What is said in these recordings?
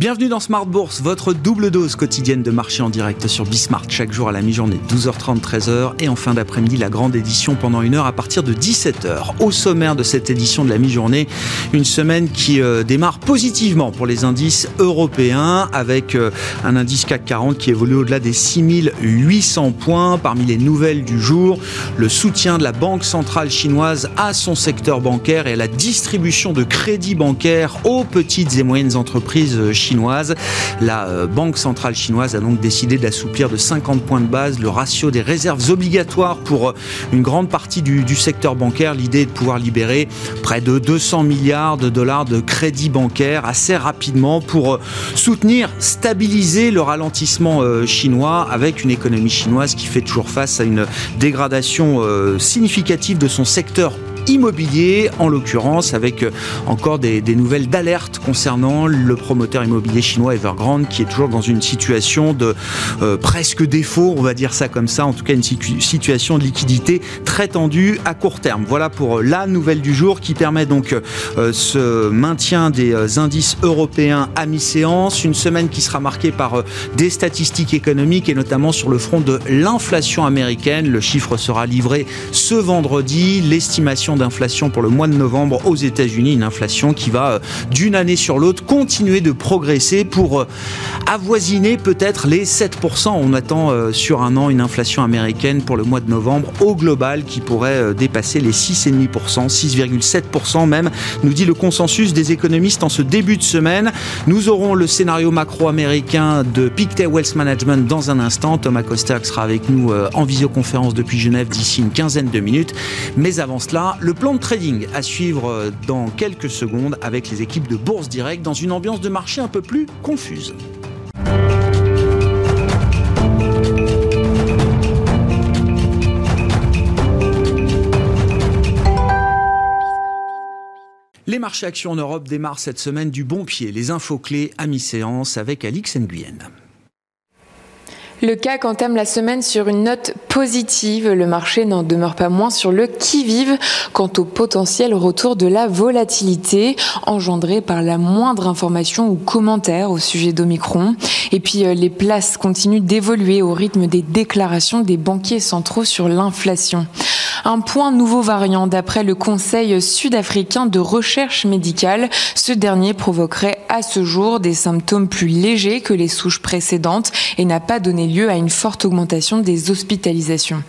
Bienvenue dans Smart Bourse, votre double dose quotidienne de marché en direct sur Bismart, chaque jour à la mi-journée, 12h30, 13h, et en fin d'après-midi, la grande édition pendant une heure à partir de 17h. Au sommaire de cette édition de la mi-journée, une semaine qui euh, démarre positivement pour les indices européens, avec euh, un indice CAC 40 qui évolue au-delà des 6800 points. Parmi les nouvelles du jour, le soutien de la Banque centrale chinoise à son secteur bancaire et à la distribution de crédits bancaires aux petites et moyennes entreprises chinoises La euh, Banque centrale chinoise a donc décidé d'assouplir de 50 points de base le ratio des réserves obligatoires pour euh, une grande partie du, secteur bancaire. L'idée est de pouvoir libérer près de 200 milliards de dollars de crédits bancaires assez rapidement pour euh, soutenir, stabiliser le ralentissement chinois avec une économie chinoise qui fait toujours face à une dégradation significative de son secteur immobilier, en l'occurrence avec euh, encore des, nouvelles d'alerte concernant le promoteur immobilier chinois Evergrande qui est toujours dans une situation de euh, presque défaut, on va dire ça comme ça, en tout cas une situation de liquidité très tendue à court terme. Voilà pour euh, la nouvelle du jour qui permet donc ce maintien des indices européens à mi-séance, une semaine qui sera marquée par des statistiques économiques et notamment sur le front de l'inflation américaine. Le chiffre sera livré ce vendredi, l'estimation d'inflation pour le mois de novembre aux États-Unis, une inflation qui va euh, d'une année sur l'autre continuer de progresser pour euh, avoisiner peut-être les 7%. On attend euh, sur un an une inflation américaine pour le mois de novembre au global qui pourrait dépasser les 6,5%, 6,7% même, nous dit le consensus des économistes en ce début de semaine. Nous aurons le scénario macro-américain de Pictet Wealth Management dans un instant. Thomas Koster sera avec nous en visioconférence depuis Genève d'ici une quinzaine de minutes. Mais avant cela, le plan de trading à suivre dans quelques secondes avec les équipes de Bourse Direct dans une ambiance de marché un peu plus confuse. Les marchés actions en Europe démarrent cette semaine du bon pied. Les infos clés à mi-séance avec Alix Nguyen. Le CAC entame la semaine sur une note positive. Le marché n'en demeure pas moins sur le qui-vive quant au potentiel retour de la volatilité engendrée par la moindre information ou commentaire au sujet d'Omicron. Et puis euh, les places continuent d'évoluer au rythme des déclarations des banquiers centraux sur l'inflation. Un point nouveau variant d'après le Conseil sud-africain de recherche médicale. Ce dernier provoquerait à ce jour des symptômes plus légers que les souches précédentes et n'a pas donné lieu à une forte augmentation des hospitalisations.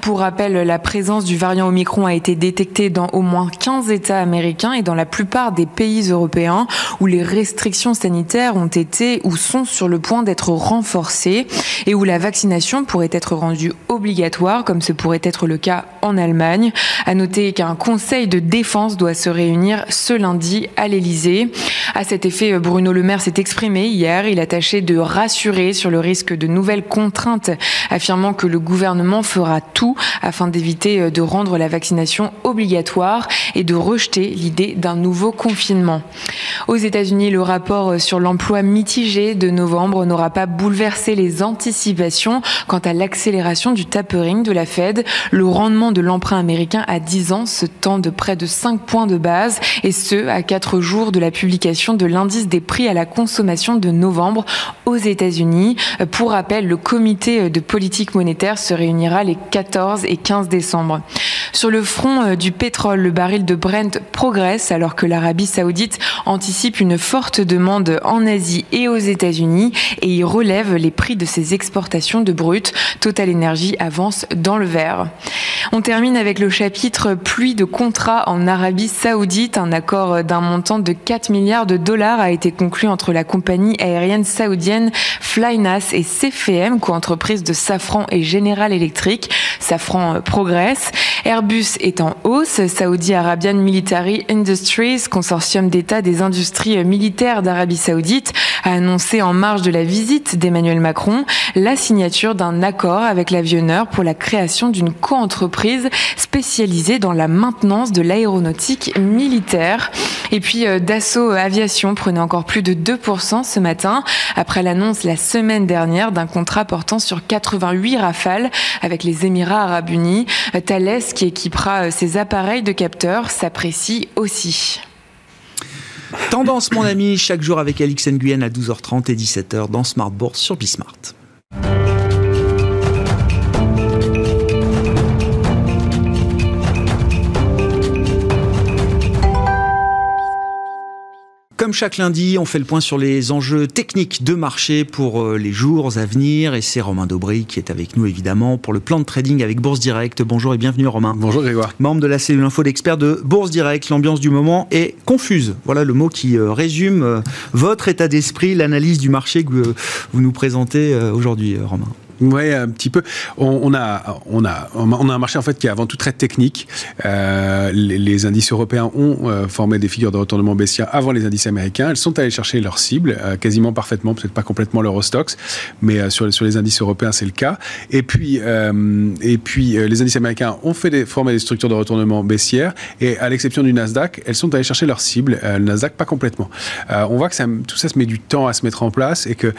Pour rappel, la présence du variant Omicron a été détectée dans au moins 15 États américains et dans la plupart des pays européens où les restrictions sanitaires ont été ou sont sur le point d'être renforcées et où la vaccination pourrait être rendue obligatoire, comme ce pourrait être le cas en Allemagne. À noter qu'un conseil de défense doit se réunir ce lundi à l'Élysée. À cet effet, Bruno Le Maire s'est exprimé hier. Il a tâché de rassurer sur le risque de nouvelles contraintes, affirmant que le gouvernement fera tout afin d'éviter de rendre la vaccination obligatoire et de rejeter l'idée d'un nouveau confinement. Aux États-Unis, le rapport sur l'emploi mitigé de novembre n'aura pas bouleversé les anticipations quant à l'accélération du tapering de la Fed. Le rendement de l'emprunt américain à 10 ans se tend de près de 5 points de base et ce, à 4 jours de la publication de l'indice des prix à la consommation de novembre aux États-Unis. Pour rappel, le comité de politique monétaire se réunira les 14 et 15 décembre. Sur le front euh, du pétrole, le baril de Brent progresse alors que l'Arabie saoudite anticipe une forte demande en Asie et aux États-Unis et y relève les prix de ses exportations de brut. Total Energy avance dans le vert. Avec le chapitre pluie de contrats en Arabie saoudite. Un accord d'un montant de 4 milliards de dollars a été conclu entre la compagnie aérienne saoudienne Flynas et CFM, co-entreprise de Safran et General Electric. Safran progresse. Airbus est en hausse. Saudi Arabian Military Industries, consortium d'État des industries militaires d'Arabie Saoudite, a annoncé en marge de la visite d'Emmanuel Macron la signature d'un accord avec l'avionneur pour la création d'une co-entreprise spécialisée dans la maintenance de l'aéronautique militaire. Et puis euh, Dassault Aviation prenait encore plus de 2% ce matin après l'annonce la semaine dernière d'un contrat portant sur 88 rafales avec les Émirats arabes unis. Thales, qui équipera ses euh, appareils de capteurs, s'apprécie aussi. Tendance, mon ami, chaque jour avec Alix Nguyen à 12h30 et 17h dans Smart Bourse sur Bismart. Comme chaque lundi, on fait le point sur les enjeux techniques de marché pour euh, les jours à venir. Et c'est Romain Daubry qui est avec nous, évidemment, pour le plan de trading avec Bourse Direct. Bonjour et bienvenue, Romain. Bonjour, Grégoire. Membre de la cellule info d'experts de Bourse Direct. L'ambiance du moment est confuse. Voilà le mot qui euh, résume euh, votre état d'esprit, l'analyse du marché que vous nous présentez aujourd'hui, Romain. Oui, un petit peu. On, a, on, a, on a un marché en fait qui est avant tout très technique. Euh, les, indices européens ont euh, formé des figures de retournement baissière avant les indices américains. Elles sont allées chercher leur cible euh, quasiment parfaitement, peut-être pas complètement l'Eurostox, mais sur, les indices européens c'est le cas. Et puis, et puis les indices américains ont fait formé des structures de retournement baissière et à l'exception du Nasdaq, elles sont allées chercher leur cible. le Nasdaq pas complètement. on voit que tout ça se met du temps à se mettre en place et qu'il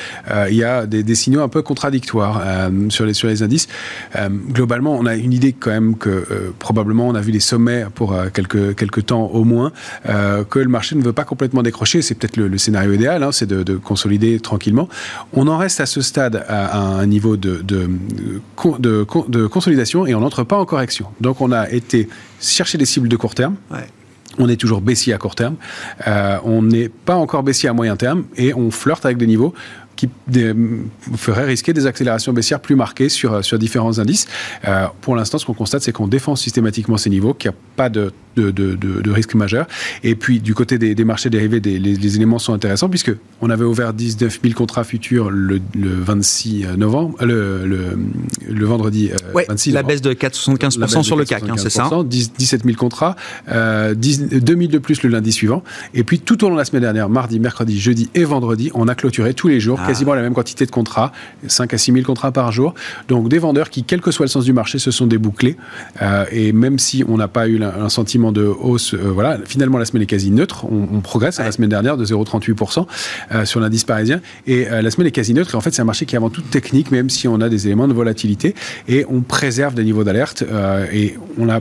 il y a des, des signaux un peu contradictoires. Euh, sur, les, sur les indices. Euh, globalement, on a une idée quand même que euh, probablement on a vu des sommets pour quelques, quelques temps au moins, que le marché ne veut pas complètement décrocher. C'est peut-être le, scénario idéal, hein, c'est de, consolider tranquillement. On en reste à ce stade à, un niveau de, de, de, consolidation et on n'entre pas en correction. Donc on a été chercher des cibles de court terme. On est toujours baissier à court terme. on n'est pas encore baissier à moyen terme et on flirte avec des niveaux qui ferait risquer des accélérations baissières plus marquées sur, sur différents indices. Euh, pour l'instant, ce qu'on constate, c'est qu'on défend systématiquement ces niveaux, qu'il n'y a pas de, de, de, de, risque majeur. Et puis, du côté des, des marchés dérivés, des, les, éléments sont intéressants, puisque on avait ouvert 19 000 contrats futurs le, le 26 novembre, euh, le, le, le vendredi euh, ouais, 26 La baisse de 4,75% sur le CAC, hein, c'est ça 17 000 contrats, euh, 10, 2 000 de plus le lundi suivant. Et puis, tout au long de la semaine dernière, mardi, mercredi, jeudi et vendredi, on a clôturé tous les jours quasiment la même quantité de contrats, 5 à 6 000 contrats par jour. Donc des vendeurs qui, quel que soit le sens du marché, se sont débouclés. Euh, et même si on n'a pas eu un, sentiment de hausse, euh, voilà, finalement la semaine est quasi neutre. On, progresse à la semaine dernière de 0,38% euh, sur l'indice parisien. Et la semaine est quasi neutre. Et en fait, c'est un marché qui est avant tout technique, même si on a des éléments de volatilité. Et on préserve des niveaux d'alerte. et on a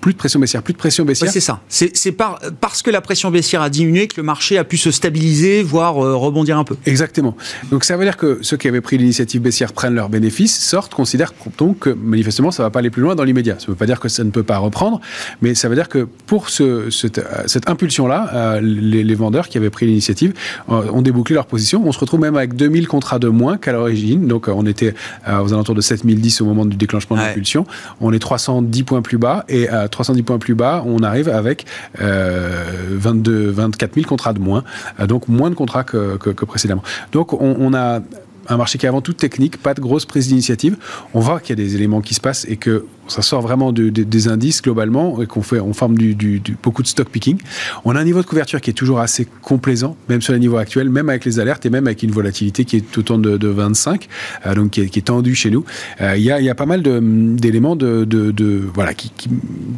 plus de pression baissière, plus de pression baissière. c'est ça. C'est par, parce que la pression baissière a diminué que le marché a pu se stabiliser, voire rebondir un peu. Exactement. Donc ça veut dire que ceux qui avaient pris l'initiative baissière prennent leurs bénéfices, sortent, considèrent donc que manifestement ça ne va pas aller plus loin dans l'immédiat. Ça ne veut pas dire que ça ne peut pas reprendre, mais ça veut dire que pour ce, cette, cette impulsion-là, euh, les, les, vendeurs qui avaient pris l'initiative euh, ont débouclé leur position. On se retrouve même avec 2000 contrats de moins qu'à l'origine. Donc euh, on était aux alentours de 7010 au moment du déclenchement de l'impulsion. On est 310 points plus bas et à 310 points plus bas, on arrive avec 22, 24 000 contrats de moins. donc moins de contrats que précédemment. Donc on, on a un marché qui est avant tout technique, pas de grosse prise d'initiative. On voit qu'il y a des éléments qui se passent et que ça sort vraiment des indices globalement et qu'on fait, on forme du, beaucoup de stock picking. On a un niveau de couverture qui est toujours assez complaisant, même sur les niveaux actuels, même avec les alertes et même avec une volatilité qui est autour de, de 25, euh, donc qui est, qui tendue chez nous. Euh, il y, a, y, a, pas mal d'éléments de, de, voilà qui,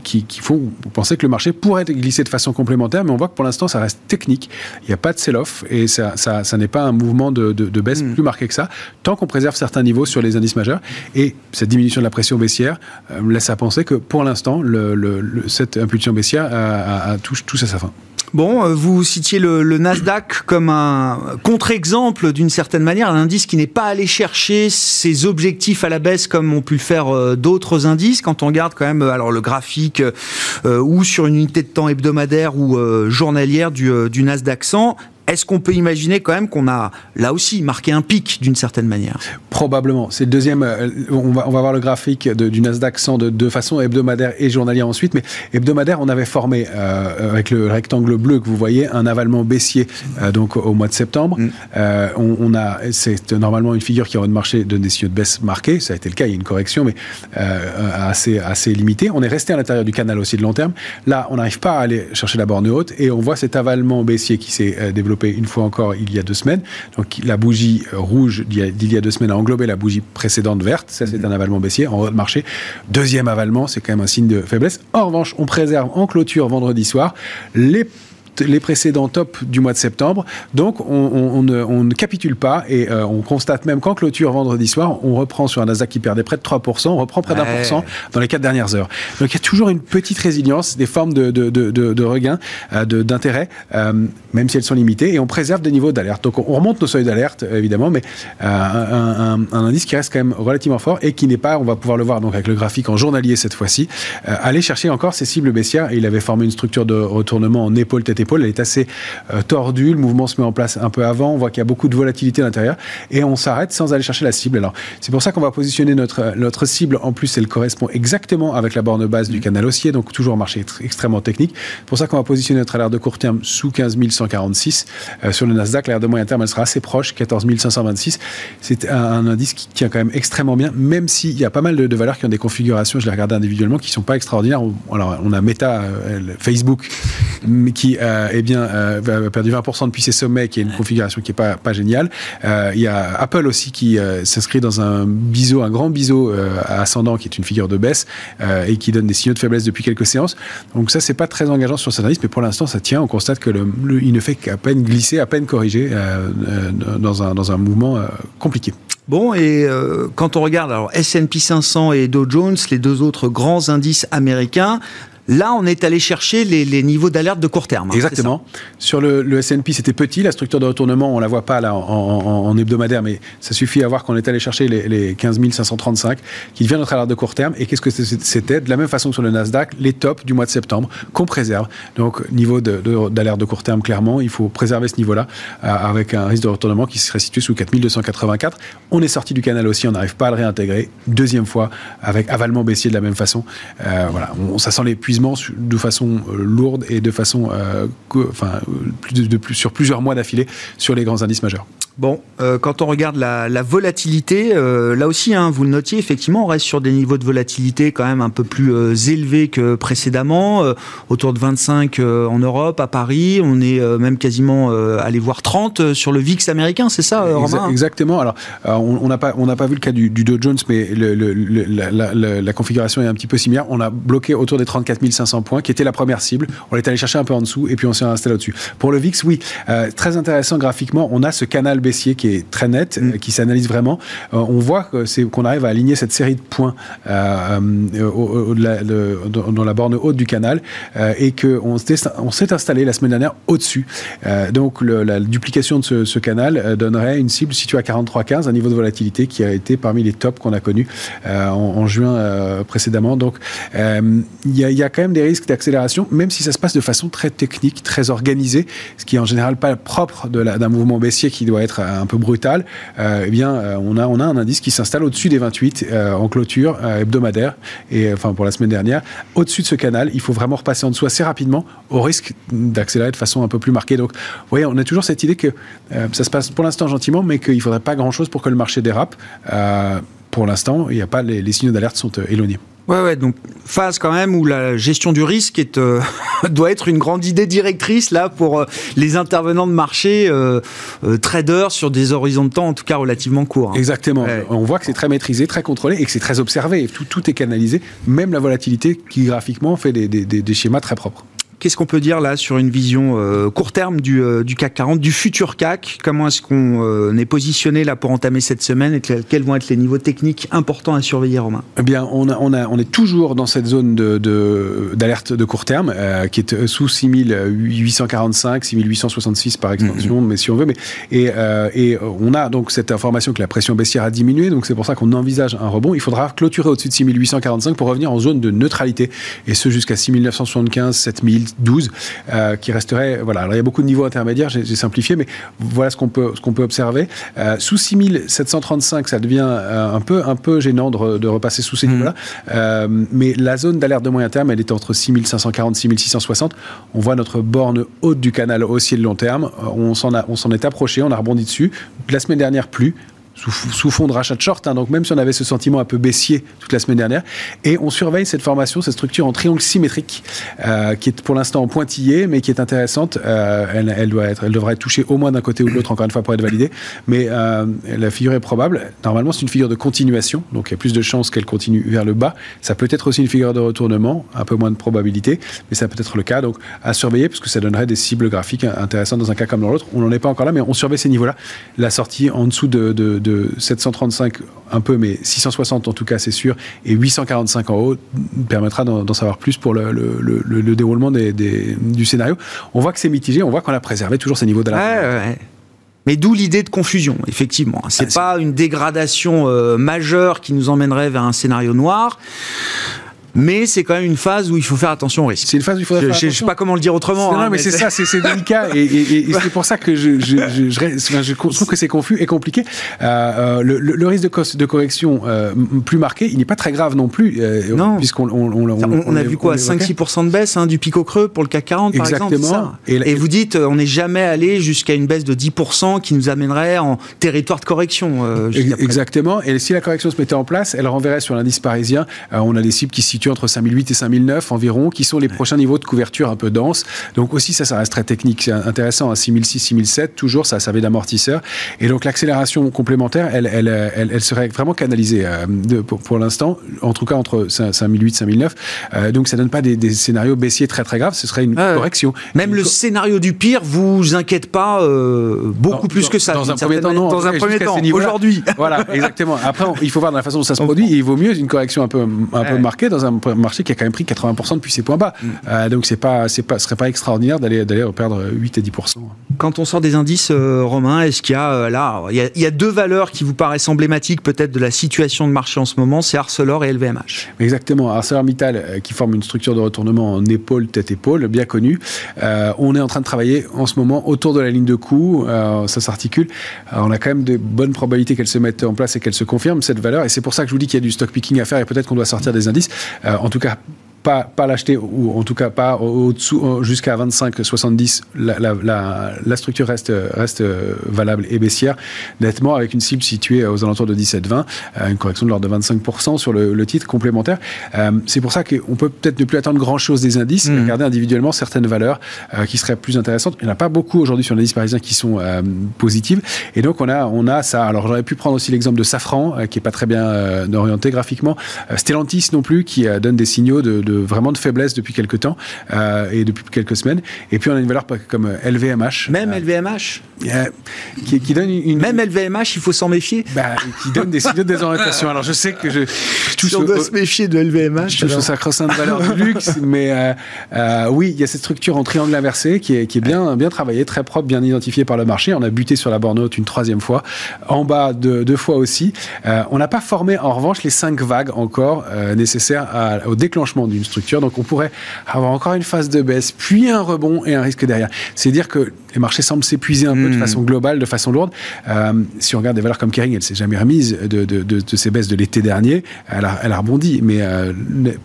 qui, qui, font penser que le marché pourrait glisser de façon complémentaire, mais on voit que pour l'instant ça reste technique. Il n'y a pas de sell-off et ça, ça, ça n'est pas un mouvement de, baisse hmm. plus marqué que ça, tant qu'on préserve certains niveaux sur les indices majeurs et cette diminution de la pression baissière euh, laisse à penser que pour l'instant, cette impulsion baissière a, touche, à sa fin. Bon, euh, vous citiez le, Nasdaq comme un contre-exemple d'une certaine manière, un indice qui n'est pas allé chercher ses objectifs à la baisse comme ont pu le faire euh, d'autres indices. Quand on regarde quand même alors le graphique ou sur une unité de temps hebdomadaire ou journalière du, du Nasdaq 100, est-ce qu'on peut imaginer quand même qu'on a là aussi marqué un pic d'une certaine manière? Probablement. C'est le deuxième. Euh, on va, on va voir le graphique du Nasdaq 100 de, de, façon hebdomadaire et journalière ensuite. Mais hebdomadaire, on avait formé euh, avec le rectangle bleu que vous voyez un avalement baissier euh, donc au mois de septembre. Mm. on, a c'est normalement une figure qui aurait de marché de des signaux de baisse marqués. Ça a été le cas. Il y a une correction, mais assez assez limitée. On est resté à l'intérieur du canal aussi de long terme. Là, on n'arrive pas à aller chercher la borne haute et on voit cet avalement baissier qui s'est développé une fois encore il y a deux semaines. Donc la bougie rouge d'il y a deux semaines a englobé la bougie précédente verte. Ça, c'est un avalement baissier en haut de marché. Deuxième avalement, c'est quand même un signe de faiblesse. En revanche, on préserve en clôture vendredi soir les les précédents tops du mois de septembre. Donc, on, ne, capitule pas et on constate même qu'en clôture vendredi soir, on reprend sur un Nasdaq qui perdait près de 3%, on reprend près d'un pour cent dans les quatre dernières heures. Donc, il y a toujours une petite résilience, des formes de, de, de, de regain, d'intérêt, même si elles sont limitées, et on préserve des niveaux d'alerte. Donc, on remonte nos seuils d'alerte, évidemment, mais un, indice qui reste quand même relativement fort et qui n'est pas, on va pouvoir le voir donc avec le graphique en journalier cette fois-ci, aller chercher encore ses cibles baissières. Et il avait formé une structure de retournement en épaule tête Elle est assez tordue. Le mouvement se met en place un peu avant. On voit qu'il y a beaucoup de volatilité à l'intérieur et on s'arrête sans aller chercher la cible. Alors c'est pour ça qu'on va positionner notre notre cible. En plus, elle correspond exactement avec la borne base du mmh. canal haussier, donc toujours un marché extrêmement technique. C'est pour ça qu'on va positionner notre alerte de court terme sous 15 146 sur le Nasdaq. L'alerte de moyen terme, elle sera assez proche, 14 526. C'est un, indice qui tient quand même extrêmement bien, même s'il y a pas mal de, valeurs qui ont des configurations. Je les regarde individuellement qui sont pas extraordinaires. Alors on a Meta, euh, Facebook, qui euh, eh bien euh, a perdu 20% depuis ses sommets, qui est une configuration qui est pas pas géniale. il y a Apple aussi qui s'inscrit dans un biseau, un grand biseau ascendant, qui est une figure de baisse et qui donne des signaux de faiblesse depuis quelques séances. Donc ça, c'est pas très engageant sur cet indice, mais pour l'instant, ça tient. On constate que le, il ne fait qu'à peine glisser, à peine corriger dans un dans un mouvement compliqué. Bon, et quand on regarde alors S&P 500 et Dow Jones, les deux autres grands indices américains, Là, on est allé chercher les, niveaux d'alerte de court terme. Hein, Exactement. Sur le, le S&P, c'était petit. La structure de retournement, on la voit pas là en, hebdomadaire, mais ça suffit à voir qu'on est allé chercher les, les 15 535, qui devient notre alerte de court terme. Et qu'est-ce que c'était? De la même façon que sur le Nasdaq, les tops du mois de septembre qu'on préserve. Donc, niveau d'alerte de, court terme, clairement, il faut préserver ce niveau-là euh, avec un risque de retournement qui serait situé sous 4284. On est sorti du canal aussi, on n'arrive pas à le réintégrer. Deuxième fois, avec avalement baissier de la même façon. Euh, voilà, on, ça sent l'épuisement de façon euh, lourde et de façon, euh, enfin, plus, sur plusieurs mois d'affilée sur les grands indices majeurs. Bon, euh, quand on regarde la, volatilité, là aussi, hein, vous le notiez, effectivement, on reste sur des niveaux de volatilité quand même un peu plus élevés que précédemment, autour de 25 en Europe, à Paris, on est même quasiment allé voir 30 sur le VIX américain, c'est ça, Romain? Exactement. Alors, on n'a pas, on n'a pas vu le cas du, Dow Jones, mais la, la, configuration est un petit peu similaire. On a bloqué autour des 34 000 500 points, qui était la première cible. On est allé chercher un peu en dessous et puis on s'est installé au-dessus. Pour le VIX, oui, euh, très intéressant graphiquement. On a ce canal baissier qui est très net, mm. euh, qui s'analyse vraiment. Euh, on voit qu'on arrive à aligner cette série de points au, dans la borne haute du canal et qu'on on s'est installé la semaine dernière au-dessus. donc la duplication de ce, canal donnerait une cible située à 43,15, un niveau de volatilité qui a été parmi les tops qu'on a connus en, juin précédemment. Donc il y a, y a quand même des risques d'accélération, même si ça se passe de façon très technique, très organisée, ce qui est en général pas propre d'un mouvement baissier qui doit être un peu brutal. Euh, eh bien, euh, on a, on a un indice qui s'installe au-dessus des 28 euh, en clôture hebdomadaire, et enfin pour la semaine dernière. Au-dessus de ce canal, il faut vraiment repasser en dessous assez rapidement, au risque d'accélérer de façon un peu plus marquée. Donc, vous voyez, on a toujours cette idée que ça se passe pour l'instant gentiment, mais qu'il ne faudrait pas grand-chose pour que le marché dérape. Pour l'instant, il n'y a pas les, les signaux d'alerte sont éloignés. Ouais, ouais, donc phase quand même où la gestion du risque est, euh, doit être une grande idée directrice là pour euh, les intervenants de marché, euh, traders sur des horizons de temps en tout cas relativement courts. Hein. Exactement. On voit que c'est très maîtrisé, très contrôlé et que c'est très observé. Tout, tout est canalisé, même la volatilité qui graphiquement fait des, des, des schémas très propres. Qu'est-ce qu'on peut dire là sur une vision euh, court terme du, euh, du, CAC 40, du futur CAC? Comment est-ce qu'on euh, est positionné là pour entamer cette semaine? Et quels vont être les niveaux techniques importants à surveiller, Romain? Eh bien, on, a, on, a, on, est toujours dans cette zone d'alerte de, de, court terme qui est sous 6845, 6866 par extension, mm-hmm. mais si on veut. Mais, et, et on a donc cette information que la pression baissière a diminué, donc c'est pour ça qu'on envisage un rebond. Il faudra clôturer au-dessus de 6845 pour revenir en zone de neutralité, et ce jusqu'à 6975, 7000 12, euh, qui resterait. Voilà, alors il y a beaucoup de niveaux intermédiaires, j'ai simplifié, mais voilà ce qu'on peut, ce qu'on peut observer. Euh, sous 6735, ça devient euh, un, peu, un peu gênant de, repasser sous ces mmh. niveaux-là. mais la zone d'alerte de moyen terme, elle est entre 6540 6660. On voit notre borne haute du canal haussier de long terme. On s'en est approché, on a rebondi dessus. La semaine dernière, plus sous, fond de rachat de short. Hein. donc même si on avait ce sentiment un peu baissier toute la semaine dernière, et on surveille cette formation, cette structure en triangle symétrique, euh, qui est pour l'instant en pointillé, mais qui est intéressante. Euh, elle, doit être, elle devrait être touchée au moins d'un côté ou de l'autre, encore une fois, pour être validée. Mais euh, la figure est probable. Normalement, c'est une figure de continuation, donc il y a plus de chances qu'elle continue vers le bas. Ça peut être aussi une figure de retournement, un peu moins de probabilité, mais ça peut être le cas. Donc à surveiller, parce que ça donnerait des cibles graphiques intéressantes dans un cas comme dans l'autre. On n'en est pas encore là, mais on surveille ces niveaux-là. La sortie en dessous de, de 735, un peu, mais 660 en tout cas, c'est sûr, et 845 en haut permettra d'en savoir plus pour le, le, déroulement des, du scénario. On voit que c'est mitigé, on voit qu'on a préservé toujours ces niveaux de Mais d'où l'idée de confusion, effectivement. C'est n'est ah, pas une dégradation euh, majeure qui nous emmènerait vers un scénario noir mais c'est quand même une phase où il faut faire attention au risque. C'est une phase où il faut faire attention. Je ne sais pas comment le dire autrement. Non, hein, mais, c'est ça, c'est délicat. et, c'est pour ça que je, je, je, trouve que c'est confus et compliqué. Euh, euh le, le, risque de, de correction euh, plus marqué, il n'est pas très grave non plus. Euh, non. Puisqu'on on, on, on, a vu quoi 5-6% de baisse hein, du pic au creux pour le CAC 40, par Exactement. exemple. Et, et, vous dites, on n'est jamais allé jusqu'à une baisse de 10% qui nous amènerait en territoire de correction. Exactement. Et si la correction se mettait en place, elle renverrait sur l'indice parisien. on a des cibles qui entre 5008 et 5009 environ, qui sont les prochains niveaux de couverture un peu dense. Donc aussi, ça, ça reste très technique. C'est intéressant, à 6006, 6007, toujours, ça servait d'amortisseur. Et donc l'accélération complémentaire, elle, elle, elle, serait vraiment canalisée euh, de, pour, l'instant, en tout cas entre 5008 5009. Euh, donc ça donne pas des, scénarios baissiers très très graves, ce serait une correction. Même le scénario du pire vous inquiète pas euh, beaucoup plus que ça. Dans un premier temps, non. Dans un premier temps, aujourd'hui. Voilà, exactement. Après, il faut voir dans la façon dont ça se produit. il vaut mieux une correction un peu, un peu marquée dans un un marché qui a quand même pris 80% depuis ses points bas. Mm. Euh, donc c'est pas, c'est pas, ce serait pas extraordinaire d'aller, d'aller perdre 8 et 10%. Quand on sort des indices, euh, Romain, est-ce qu'il y a euh, là, il y a, deux valeurs qui vous paraissent emblématiques peut-être de la situation de marché en ce moment, c'est Arcelor et LVMH. Exactement, ArcelorMittal qui forme une structure de retournement en épaule tête épaule, bien connue. on est en train de travailler en ce moment autour de la ligne de coût, ça s'articule. on a quand même de bonnes probabilités qu'elle se mette en place et qu'elle se confirme cette valeur, et c'est pour ça que je vous dis qu'il y a du stock picking à faire et peut-être qu'on doit sortir des indices. Euh, en tout cas, pas, pas l'acheter, ou en tout cas pas au-dessous, jusqu'à 25-70, la, la, la, structure reste, reste valable et baissière, nettement avec une cible située aux alentours de 17-20, euh, une correction de l'ordre de 25% sur le, titre complémentaire. Euh, c'est pour ça qu'on peut peut-être ne plus attendre grand-chose des indices, mmh. regarder individuellement certaines valeurs euh, qui seraient plus intéressantes. Il n'y en a pas beaucoup aujourd'hui sur l'indice parisien qui sont positives, et donc on a, on a ça. Alors j'aurais pu prendre aussi l'exemple de Safran, qui est pas très bien orienté graphiquement, Stellantis non plus, qui donne des signaux de vraiment de faiblesse depuis quelques temps euh, et depuis quelques semaines. Et puis on a une valeur comme LVMH. Même LVMH euh, qui, qui, donne une. Même LVMH, il faut s'en méfier bah, Qui donne des signaux de désorientation. Alors je sais que je. je on doit se méfier de LVMH. Je touche au sacro-saint valeur du luxe, mais euh, oui, il y a cette structure en triangle inversé qui est, qui est bien, bien travaillée, très propre, bien identifiée par le marché. On a buté sur la borne haute une troisième fois, en bas deux, deux fois aussi. on n'a pas formé en revanche les cinq vagues encore nécessaires au déclenchement d'une structure. Donc on pourrait avoir encore une phase de baisse, puis un rebond et un risque derrière. C'est dire que les marchés semblent s'épuiser un peu de hmm. façon globale, de façon lourde. Euh, si on regarde des valeurs comme Kering, elle s'est jamais remise de, de, de, ces baisses de l'été dernier. Elle a, elle a, rebondi, mais euh,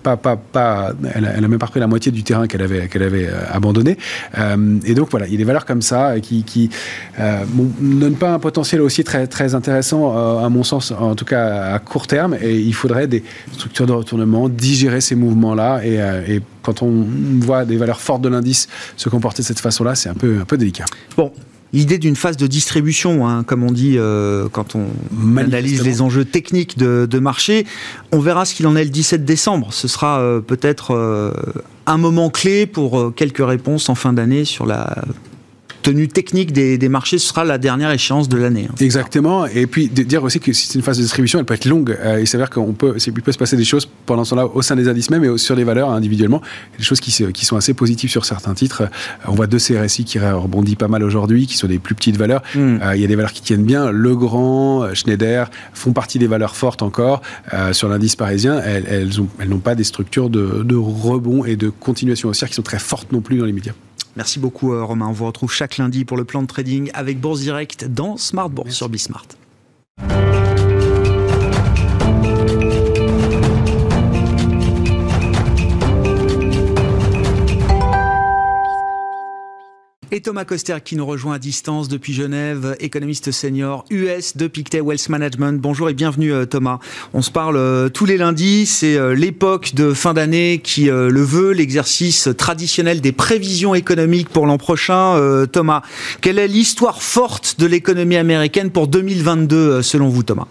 pas, pas, pas, elle, a, elle a même pas pris la moitié du terrain qu'elle avait, qu'elle avait euh, abandonné. et donc voilà, il y a des valeurs comme ça qui, qui ne donnent pas un potentiel aussi très, très intéressant, à mon sens, en tout cas à court terme. Et il faudrait des structures de retournement, digérer ces mouvements-là et, et quand on voit des valeurs fortes de l'indice se comporter de cette façon-là, c'est un peu, un peu délicat. Bon, L'idée d'une phase de distribution, hein, comme on dit euh, quand on analyse les enjeux techniques de, marché, on verra ce qu'il en est le 17 décembre. Ce sera euh, peut-être euh, un moment clé pour quelques réponses en fin d'année sur la tenue technique des, des, marchés, ce sera la dernière échéance de l'année. Hein. Exactement. Et puis de dire aussi que si c'est une phase de distribution, elle peut être longue. Euh, il s'avère qu'on peut, il peut se passer des choses pendant ce temps-là au sein des indices même et sur les valeurs individuellement. Des choses qui, qui sont assez positives sur certains titres. Euh, on voit deux CRSI qui rebondit pas mal aujourd'hui, qui sont des plus petites valeurs. Hmm. Euh, il y a des valeurs qui tiennent bien. Legrand, Schneider font partie des valeurs fortes encore sur l'indice parisien. Elles, elles n'ont pas des structures de, de rebond et de continuation haussière qui sont très fortes non plus dans les médias. Merci beaucoup euh, Romain. On vous retrouve chaque lundi pour le plan de trading avec Bourse Direct dans Smart Bourse sur Bismart. Et Thomas Coster qui nous rejoint à distance depuis Genève, économiste senior US de Pictet Wealth Management. Bonjour et bienvenue euh, Thomas. On se parle euh, tous les lundis, c'est euh, l'époque de fin d'année qui le veut, l'exercice traditionnel des prévisions économiques pour l'an prochain. Thomas, quelle est l'histoire forte de l'économie américaine pour 2022 selon vous Thomas?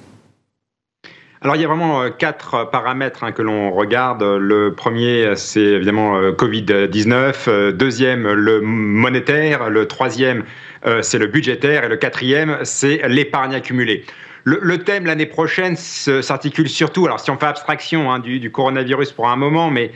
Alors il y a vraiment euh, quatre euh, paramètres hein, que l'on regarde. Le premier, c'est évidemment euh, Covid-19. Deuxième, le monétaire. Le troisième, c'est le budgétaire. Et le quatrième, c'est l'épargne accumulée. Le, thème l'année prochaine s'articule surtout, alors si on fait abstraction hein, du, coronavirus pour un moment, mais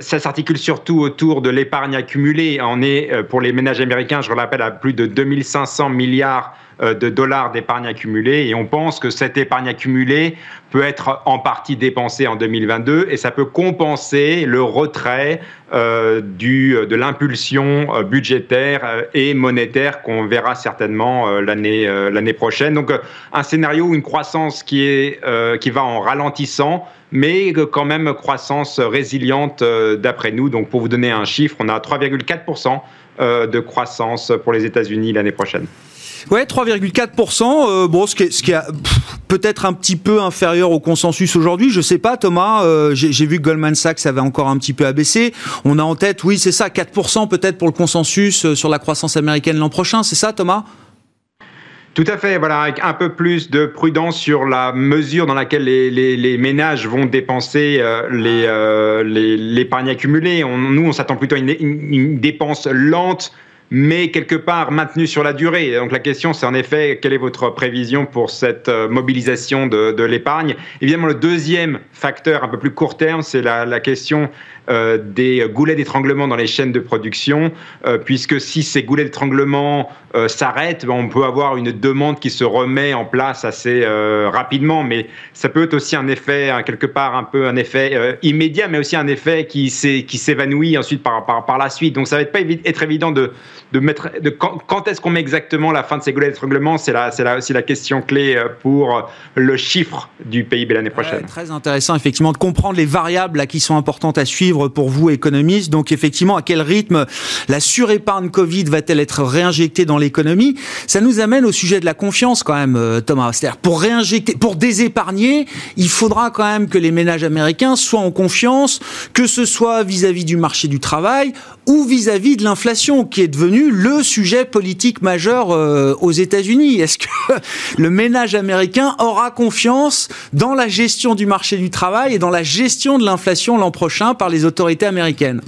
ça s'articule surtout autour de l'épargne accumulée. On est, pour les ménages américains, je le rappelle, à plus de 2500 milliards euh, de dollars d'épargne accumulée et on pense que cette épargne accumulée peut être en partie dépensée en 2022 et ça peut compenser le retrait euh, du, de l'impulsion euh, budgétaire et monétaire qu'on verra certainement l'année l'année prochaine. Donc un scénario où une croissance qui, est, qui va en ralentissant mais quand même croissance résiliente d'après nous. Donc pour vous donner un chiffre, on a 3,4% de croissance pour les États-Unis l'année prochaine. Ouais, 3,4%. Euh, bon, ce qui est, peut-être un petit peu inférieur au consensus aujourd'hui. Je sais pas, Thomas. Euh, J'ai vu que Goldman Sachs avait encore un petit peu abaissé. On a en tête, oui, c'est ça, 4% peut-être pour le consensus euh, sur la croissance américaine l'an prochain. C'est ça, Thomas? Tout à fait, voilà, avec un peu plus de prudence sur la mesure dans laquelle les, les, les ménages vont dépenser euh, l'épargne accumulée. Nous, on s'attend plutôt à une dépense lente mais quelque part maintenu sur la durée. Donc la question, c'est en effet, quelle est votre prévision pour cette euh, mobilisation de, de l'épargne? Évidemment, le deuxième facteur un peu plus court terme, c'est la, la, question euh, des goulets d'étranglement dans les chaînes de production, euh, puisque si ces goulets d'étranglement euh, s'arrêtent, ben, on peut avoir une demande qui se remet en place assez rapidement, mais ça peut être aussi un effet, hein, quelque part, un peu un effet immédiat, mais aussi un effet qui s'évanouit ensuite par, par, par, la suite. Donc ça va être pas être évident de, de mettre, de quand, quand est-ce qu'on met exactement la fin de ces goulets d'étranglement, c'est la, c'est la, aussi la question clé pour le chiffre du PIB l'année prochaine. très intéressant, effectivement, de comprendre les variables là, qui sont importantes à suivre pour vous, économistes. Donc effectivement, à quel rythme la surépargne Covid va-t-elle être réinjectée dans l'économie? Ça nous amène au sujet de la confiance quand même, euh, Thomas. C'est-à-dire pour réinjecter, pour désépargner, il faudra quand même que les ménages américains soient en confiance, que ce soit vis-à-vis du marché du travail ou vis-à-vis de l'inflation, qui est devenu le sujet politique majeur euh, aux États-Unis. Est-ce que le ménage américain aura confiance dans la gestion du marché du travail et dans la gestion de l'inflation l'an prochain par les autorités américaines?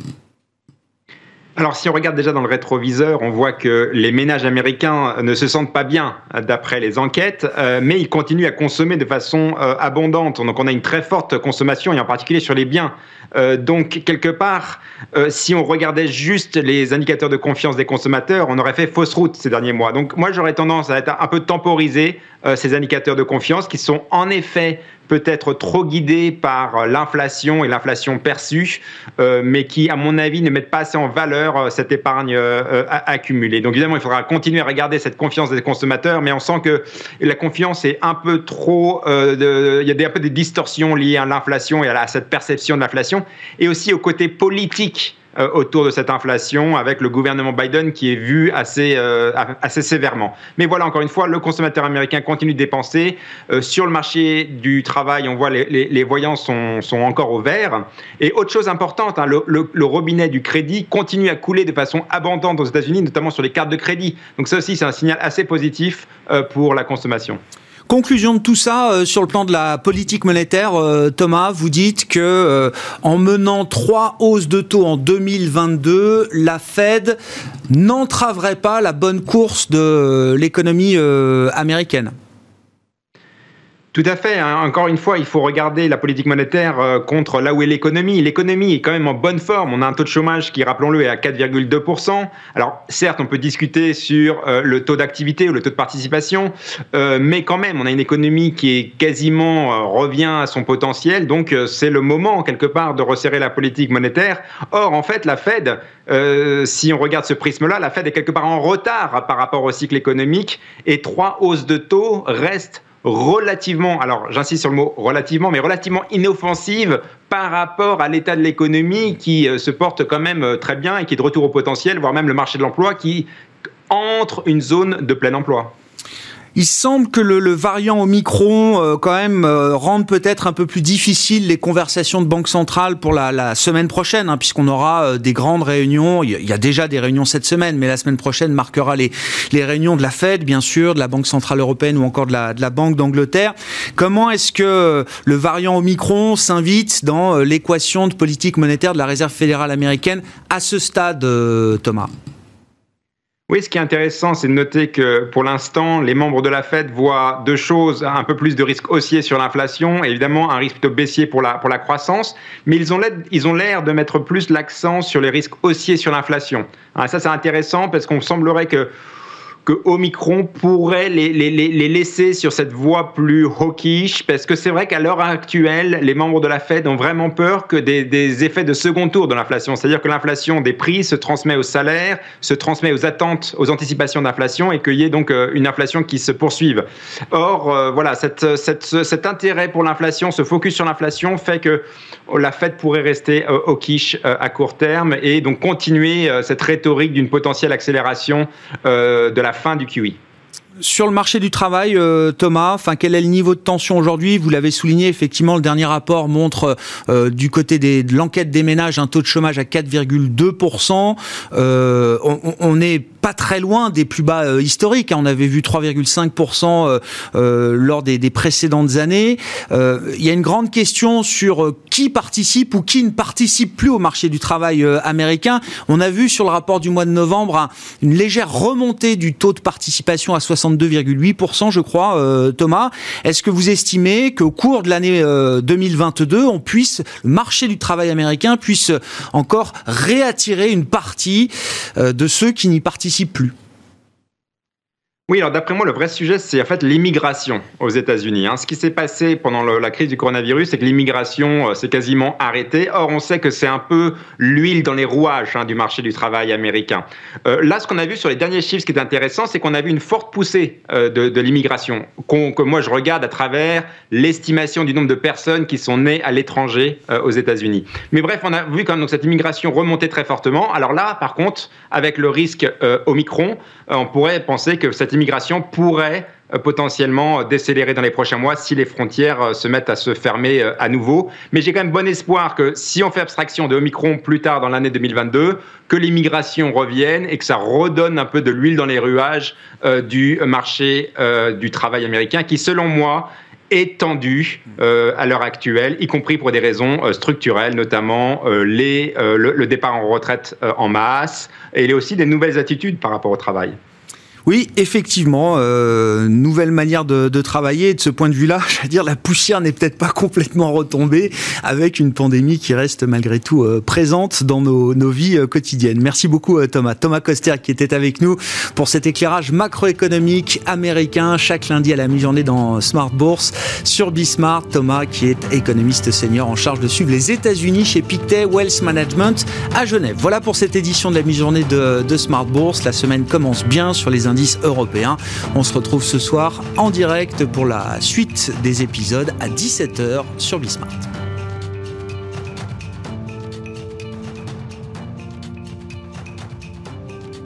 Alors, si on regarde déjà dans le rétroviseur, on voit que les ménages américains ne se sentent pas bien d'après les enquêtes, euh, mais ils continuent à consommer de façon euh, abondante. Donc, on a une très forte consommation, et en particulier sur les biens. Euh, donc, quelque part, si on regardait juste les indicateurs de confiance des consommateurs, on aurait fait fausse route ces derniers mois. Donc, moi, j'aurais tendance à être un peu temporiser ces indicateurs de confiance qui sont en effet peut-être trop guidés par l'inflation et l'inflation perçue, euh, mais qui, à mon avis, ne mettent pas assez en valeur euh, cette épargne euh, accumulée. Donc évidemment, il faudra continuer à regarder cette confiance des consommateurs, mais on sent que la confiance est un peu trop... Il y a des, un peu des distorsions liées à l'inflation et à, à cette perception de l'inflation, et aussi au côté politique euh, autour de cette inflation avec le gouvernement Biden qui est vu assez, euh, assez sévèrement. Mais voilà, encore une fois, le consommateur américain continue de dépenser. Euh, sur le marché du travail, on voit les, les, voyants sont, sont, encore au vert. Et autre chose importante, hein, le, le, le, robinet du crédit continue à couler de façon abondante aux États-Unis, notamment sur les cartes de crédit. Donc ça aussi, c'est un signal assez positif pour la consommation. Conclusion de tout ça euh, sur le plan de la politique monétaire, euh, Thomas, vous dites que euh, en menant trois hausses de taux en 2022, la Fed n'entraverait pas la bonne course de l'économie américaine. Tout à fait. Hein. Encore une fois, il faut regarder la politique monétaire euh, contre là où est l'économie. L'économie est quand même en bonne forme. On a un taux de chômage qui, rappelons-le, est à 4,2%. Alors, certes, on peut discuter sur euh, le taux d'activité ou le taux de participation, euh, mais quand même, on a une économie qui est quasiment revient à son potentiel. Donc, c'est le moment, quelque part, de resserrer la politique monétaire. Or, en fait, la Fed, si on regarde ce prisme-là, la Fed est quelque part en retard par rapport au cycle économique et trois hausses de taux restent relativement, alors j'insiste sur le mot relativement, mais relativement inoffensive par rapport à l'état de l'économie qui euh, se porte quand même euh, très bien et qui est de retour au potentiel, voire même le marché de l'emploi qui entre une zone de plein emploi. Il semble que le, variant Omicron, euh, quand même, euh, rende peut-être un peu plus difficile les conversations de Banque centrale pour la, semaine prochaine, hein, puisqu'on aura euh, des grandes réunions. Il y a déjà des réunions cette semaine, mais la semaine prochaine marquera les, réunions de la Fed, bien sûr, de la Banque centrale européenne ou encore de la, Banque d'Angleterre. Comment est-ce que le variant Omicron s'invite dans l'équation de politique monétaire de la Réserve fédérale américaine à ce stade, Thomas? Oui, ce qui est intéressant, c'est de noter que pour l'instant, les membres de la Fed voient deux choses, un peu plus de risque haussier sur l'inflation, évidemment un risque plutôt baissier pour la, pour la croissance, mais ils ont l'air de mettre plus l'accent sur les risques haussiers sur l'inflation. Ah, ça, c'est intéressant parce qu'on semblerait que que Omicron pourrait les, les, les, laisser sur cette voie plus hawkish, parce que c'est vrai qu'à l'heure actuelle, les membres de la Fed ont vraiment peur que des, des effets de second tour de l'inflation, c'est-à-dire que l'inflation des prix se transmet aux salaires, se transmet aux attentes, aux anticipations d'inflation, et qu'il y ait donc euh, une inflation qui se poursuive. Or, euh, voilà, cette, cette, cet intérêt pour l'inflation, ce focus sur l'inflation, fait que la Fed pourrait rester euh, hawkish à court terme et donc continuer cette rhétorique d'une potentielle accélération de la fin du QE. Sur le marché du travail, euh, Thomas, quel est le niveau de tension aujourd'hui? Vous l'avez souligné, effectivement, le dernier rapport montre euh, du côté de l'enquête des ménages un taux de chômage à 4,2%. Euh, on, est pas très loin des plus bas euh, historiques. Hein. On avait vu 3,5% euh, euh, lors des, précédentes années. Il y a une grande question sur qui participe ou qui ne participe plus au marché du travail américain. On a vu sur le rapport du mois de novembre une légère remontée du taux de participation à 62,8%, je crois, Thomas. Est-ce que vous estimez qu'au cours de l'année 2022, on puisse, le marché du travail américain puisse encore réattirer une partie de ceux qui n'y participent plus. Oui, alors d'après moi, le vrai sujet, c'est en fait l'immigration aux États-Unis. Hein. Ce qui s'est passé pendant la crise du coronavirus, c'est que l'immigration euh, s'est quasiment arrêtée. Or, on sait que c'est un peu l'huile dans les rouages hein, du marché du travail américain. Euh, là, ce qu'on a vu sur les derniers chiffres, ce qui est intéressant, c'est qu'on a vu une forte poussée euh, de, l'immigration, que moi je regarde à travers l'estimation du nombre de personnes qui sont nées à l'étranger aux États-Unis. Mais bref, on a vu quand même donc, cette immigration remonter très fortement. Alors là, par contre, avec le risque Omicron, on pourrait penser que cette immigration pourrait euh, potentiellement euh, décélérer dans les prochains mois si les frontières euh, se mettent à se fermer à nouveau. Mais j'ai quand même bon espoir que si on fait abstraction de Omicron plus tard dans l'année 2022, que l'immigration revienne et que ça redonne un peu de l'huile dans les ruages du marché du travail américain qui, selon moi, est tendu à l'heure actuelle, y compris pour des raisons structurelles, notamment les, le, départ en retraite en masse et aussi des nouvelles attitudes par rapport au travail. Oui, effectivement, euh, nouvelle manière de, de, travailler. de ce point de vue-là, je veux dire, la poussière n'est peut-être pas complètement retombée avec une pandémie qui reste malgré tout euh, présente dans nos, nos vies euh, quotidiennes. Merci beaucoup euh, Thomas. Thomas Coster qui était avec nous pour cet éclairage macroéconomique américain chaque lundi à la mi-journée dans Smart Bourse sur Bismart. Thomas qui est économiste senior en charge de suivre les États-Unis chez Pictet Wealth Management à Genève. Voilà pour cette édition de la mi-journée de, de Smart Bourse. La semaine commence bien sur les On se retrouve ce soir en direct pour la suite des épisodes à 17h sur Bismart.